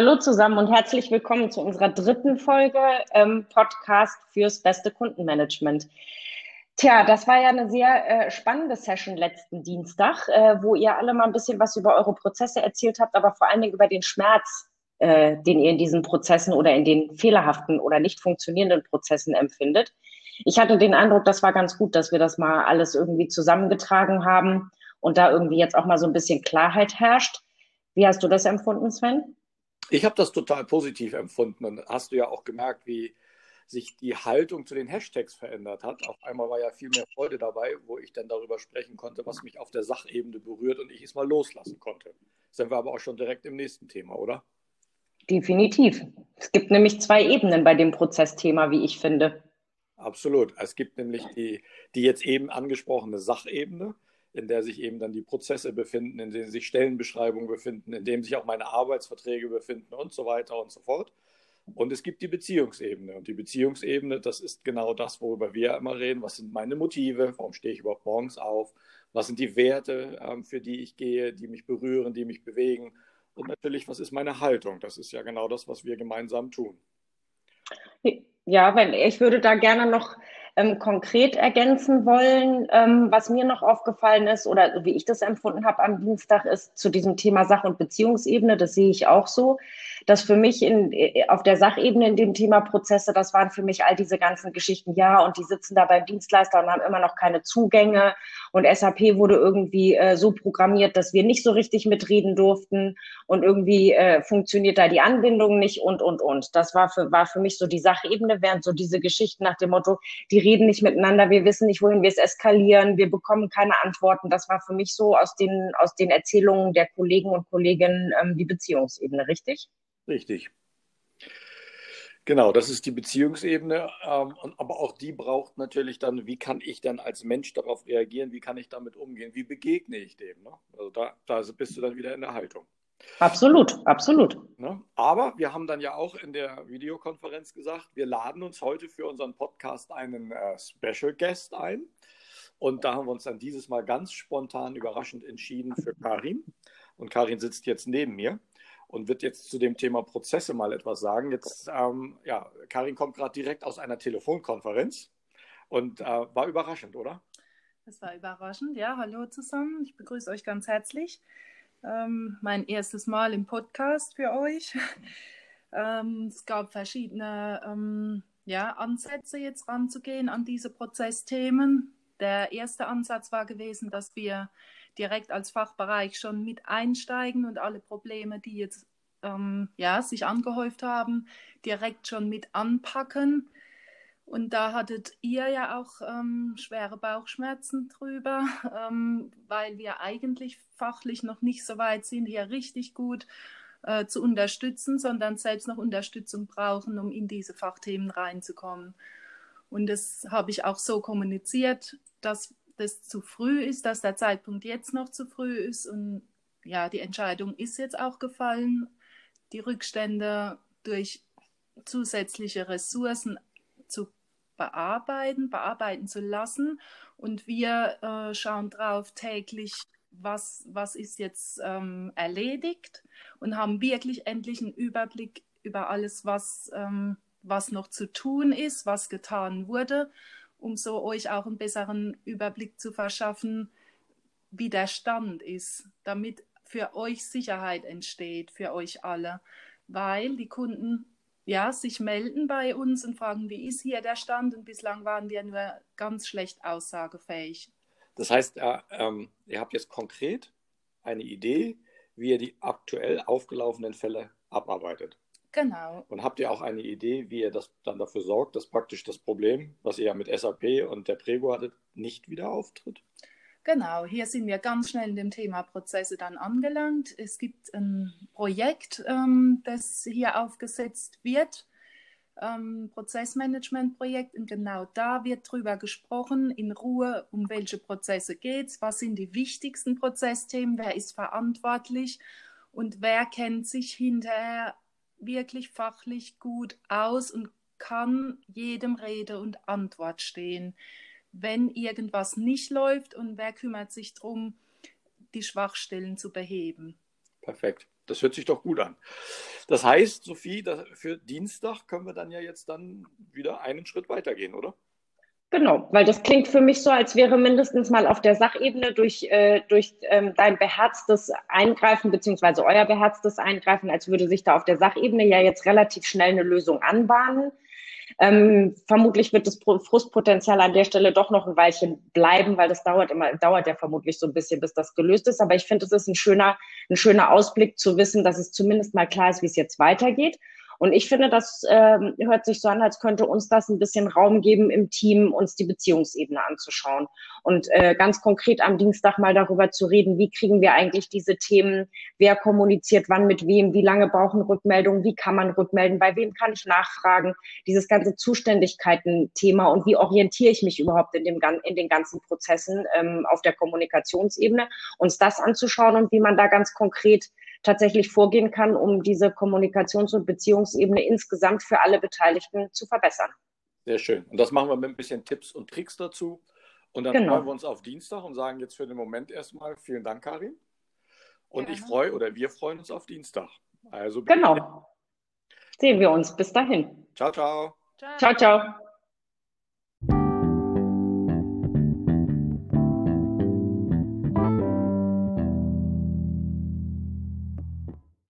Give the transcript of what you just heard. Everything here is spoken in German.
Hallo zusammen und herzlich willkommen zu unserer dritten Folge ähm, Podcast fürs beste Kundenmanagement. Tja, das war ja eine sehr äh, spannende Session letzten Dienstag, äh, wo ihr alle mal ein bisschen was über eure Prozesse erzählt habt, aber vor allen Dingen über den Schmerz, äh, den ihr in diesen Prozessen oder in den fehlerhaften oder nicht funktionierenden Prozessen empfindet. Ich hatte den Eindruck, das war ganz gut, dass wir das mal alles irgendwie zusammengetragen haben und da irgendwie jetzt auch mal so ein bisschen Klarheit herrscht. Wie hast du das empfunden, Sven? Ich habe das total positiv empfunden und hast du ja auch gemerkt, wie sich die Haltung zu den Hashtags verändert hat. Auf einmal war ja viel mehr Freude dabei, wo ich dann darüber sprechen konnte, was mich auf der Sachebene berührt und ich es mal loslassen konnte. Sind wir aber auch schon direkt im nächsten Thema, oder? Definitiv. Es gibt nämlich zwei Ebenen bei dem Prozessthema, wie ich finde. Absolut. Es gibt nämlich die, die jetzt eben angesprochene Sachebene, in der sich eben dann die Prozesse befinden, in denen sich Stellenbeschreibungen befinden, in denen sich auch meine Arbeitsverträge befinden und so weiter und so fort. Und es gibt die Beziehungsebene. Und die Beziehungsebene, das ist genau das, worüber wir immer reden. Was sind meine Motive? Warum stehe ich überhaupt morgens auf? Was sind die Werte, ähm, für die ich gehe, die mich berühren, die mich bewegen? Und natürlich, was ist meine Haltung? Das ist ja genau das, was wir gemeinsam tun. Ja, wenn ich würde da gerne noch ähm, konkret ergänzen wollen. Ähm, was mir noch aufgefallen ist oder wie ich das empfunden habe am Dienstag, ist zu diesem Thema Sach- und Beziehungsebene, das sehe ich auch so, dass für mich in, äh, auf der Sachebene in dem Thema Prozesse, das waren für mich all diese ganzen Geschichten, ja, und die sitzen da beim Dienstleister und haben immer noch keine Zugänge und SAP wurde irgendwie äh, so programmiert, dass wir nicht so richtig mitreden durften und irgendwie äh, funktioniert da die Anbindung nicht und, und, und. Das war für, war für mich so die Sachebene, während so diese Geschichten nach dem Motto, die reden nicht miteinander, wir wissen nicht, wohin wir es eskalieren, wir bekommen keine Antworten. Das war für mich so aus den, aus den Erzählungen der Kollegen und Kolleginnen ähm, die Beziehungsebene, richtig? Richtig. Genau, das ist die Beziehungsebene. Ähm, aber auch die braucht natürlich dann, wie kann ich dann als Mensch darauf reagieren, wie kann ich damit umgehen, wie begegne ich dem. Ne? Also da, da bist du dann wieder in der Haltung. Absolut, absolut. Ne? Aber wir haben dann ja auch in der Videokonferenz gesagt, wir laden uns heute für unseren Podcast einen äh, Special Guest ein. Und da haben wir uns dann dieses Mal ganz spontan überraschend entschieden für Karin. Und Karin sitzt jetzt neben mir und wird jetzt zu dem Thema Prozesse mal etwas sagen. Jetzt, ähm, ja, Karin kommt gerade direkt aus einer Telefonkonferenz und äh, war überraschend, oder? Es war überraschend, ja. Hallo zusammen, ich begrüße euch ganz herzlich. Ähm, mein erstes Mal im Podcast für euch. ähm, es gab verschiedene ähm, ja, Ansätze, jetzt ranzugehen an diese Prozessthemen. Der erste Ansatz war gewesen, dass wir direkt als Fachbereich schon mit einsteigen und alle Probleme, die jetzt ähm, ja, sich angehäuft haben, direkt schon mit anpacken. Und da hattet ihr ja auch ähm, schwere Bauchschmerzen drüber, ähm, weil wir eigentlich fachlich noch nicht so weit sind, hier richtig gut äh, zu unterstützen, sondern selbst noch Unterstützung brauchen, um in diese Fachthemen reinzukommen. Und das habe ich auch so kommuniziert, dass das zu früh ist, dass der Zeitpunkt jetzt noch zu früh ist. Und ja, die Entscheidung ist jetzt auch gefallen, die Rückstände durch zusätzliche Ressourcen zu bearbeiten, bearbeiten zu lassen. Und wir äh, schauen drauf täglich, was, was ist jetzt ähm, erledigt und haben wirklich endlich einen Überblick über alles, was, ähm, was noch zu tun ist, was getan wurde, um so euch auch einen besseren Überblick zu verschaffen, wie der Stand ist, damit für euch Sicherheit entsteht, für euch alle, weil die Kunden ja, sich melden bei uns und fragen, wie ist hier der Stand? Und bislang waren wir nur ganz schlecht aussagefähig. Das heißt, äh, ähm, ihr habt jetzt konkret eine Idee, wie ihr die aktuell aufgelaufenen Fälle abarbeitet. Genau. Und habt ihr auch eine Idee, wie ihr das dann dafür sorgt, dass praktisch das Problem, was ihr ja mit SAP und der Prego hattet, nicht wieder auftritt? Genau, hier sind wir ganz schnell in dem Thema Prozesse dann angelangt. Es gibt ein Projekt, ähm, das hier aufgesetzt wird, ähm, Prozessmanagement-Projekt, und genau da wird drüber gesprochen, in Ruhe, um welche Prozesse geht es, was sind die wichtigsten Prozessthemen, wer ist verantwortlich und wer kennt sich hinterher wirklich fachlich gut aus und kann jedem Rede und Antwort stehen wenn irgendwas nicht läuft und wer kümmert sich darum, die Schwachstellen zu beheben. Perfekt. das hört sich doch gut an. Das heißt, Sophie, für Dienstag können wir dann ja jetzt dann wieder einen Schritt weitergehen, oder? Genau, weil das klingt für mich so, als wäre mindestens mal auf der Sachebene durch, äh, durch ähm, dein beherztes Eingreifen beziehungsweise euer beherztes Eingreifen, als würde sich da auf der Sachebene ja jetzt relativ schnell eine Lösung anbahnen. Ähm, vermutlich wird das Frustpotenzial an der Stelle doch noch ein Weilchen bleiben, weil das dauert immer, dauert ja vermutlich so ein bisschen, bis das gelöst ist. Aber ich finde, es ist ein schöner, ein schöner Ausblick zu wissen, dass es zumindest mal klar ist, wie es jetzt weitergeht. Und ich finde, das äh, hört sich so an, als könnte uns das ein bisschen Raum geben im Team, uns die Beziehungsebene anzuschauen. Und äh, ganz konkret am Dienstag mal darüber zu reden, wie kriegen wir eigentlich diese Themen, wer kommuniziert wann mit wem, wie lange brauchen Rückmeldungen, wie kann man rückmelden, bei wem kann ich nachfragen, dieses ganze Zuständigkeiten-Thema und wie orientiere ich mich überhaupt in, dem, in den ganzen Prozessen ähm, auf der Kommunikationsebene, uns das anzuschauen und wie man da ganz konkret tatsächlich vorgehen kann, um diese Kommunikations- und Beziehungsebene insgesamt für alle Beteiligten zu verbessern. Sehr schön. Und das machen wir mit ein bisschen Tipps und Tricks dazu. Und dann genau. freuen wir uns auf Dienstag und sagen jetzt für den Moment erstmal vielen Dank, Karin. Und Gerne. ich freue oder wir freuen uns auf Dienstag. Also genau. Sehen wir uns. Bis dahin. Ciao, ciao. Ciao, ciao. ciao.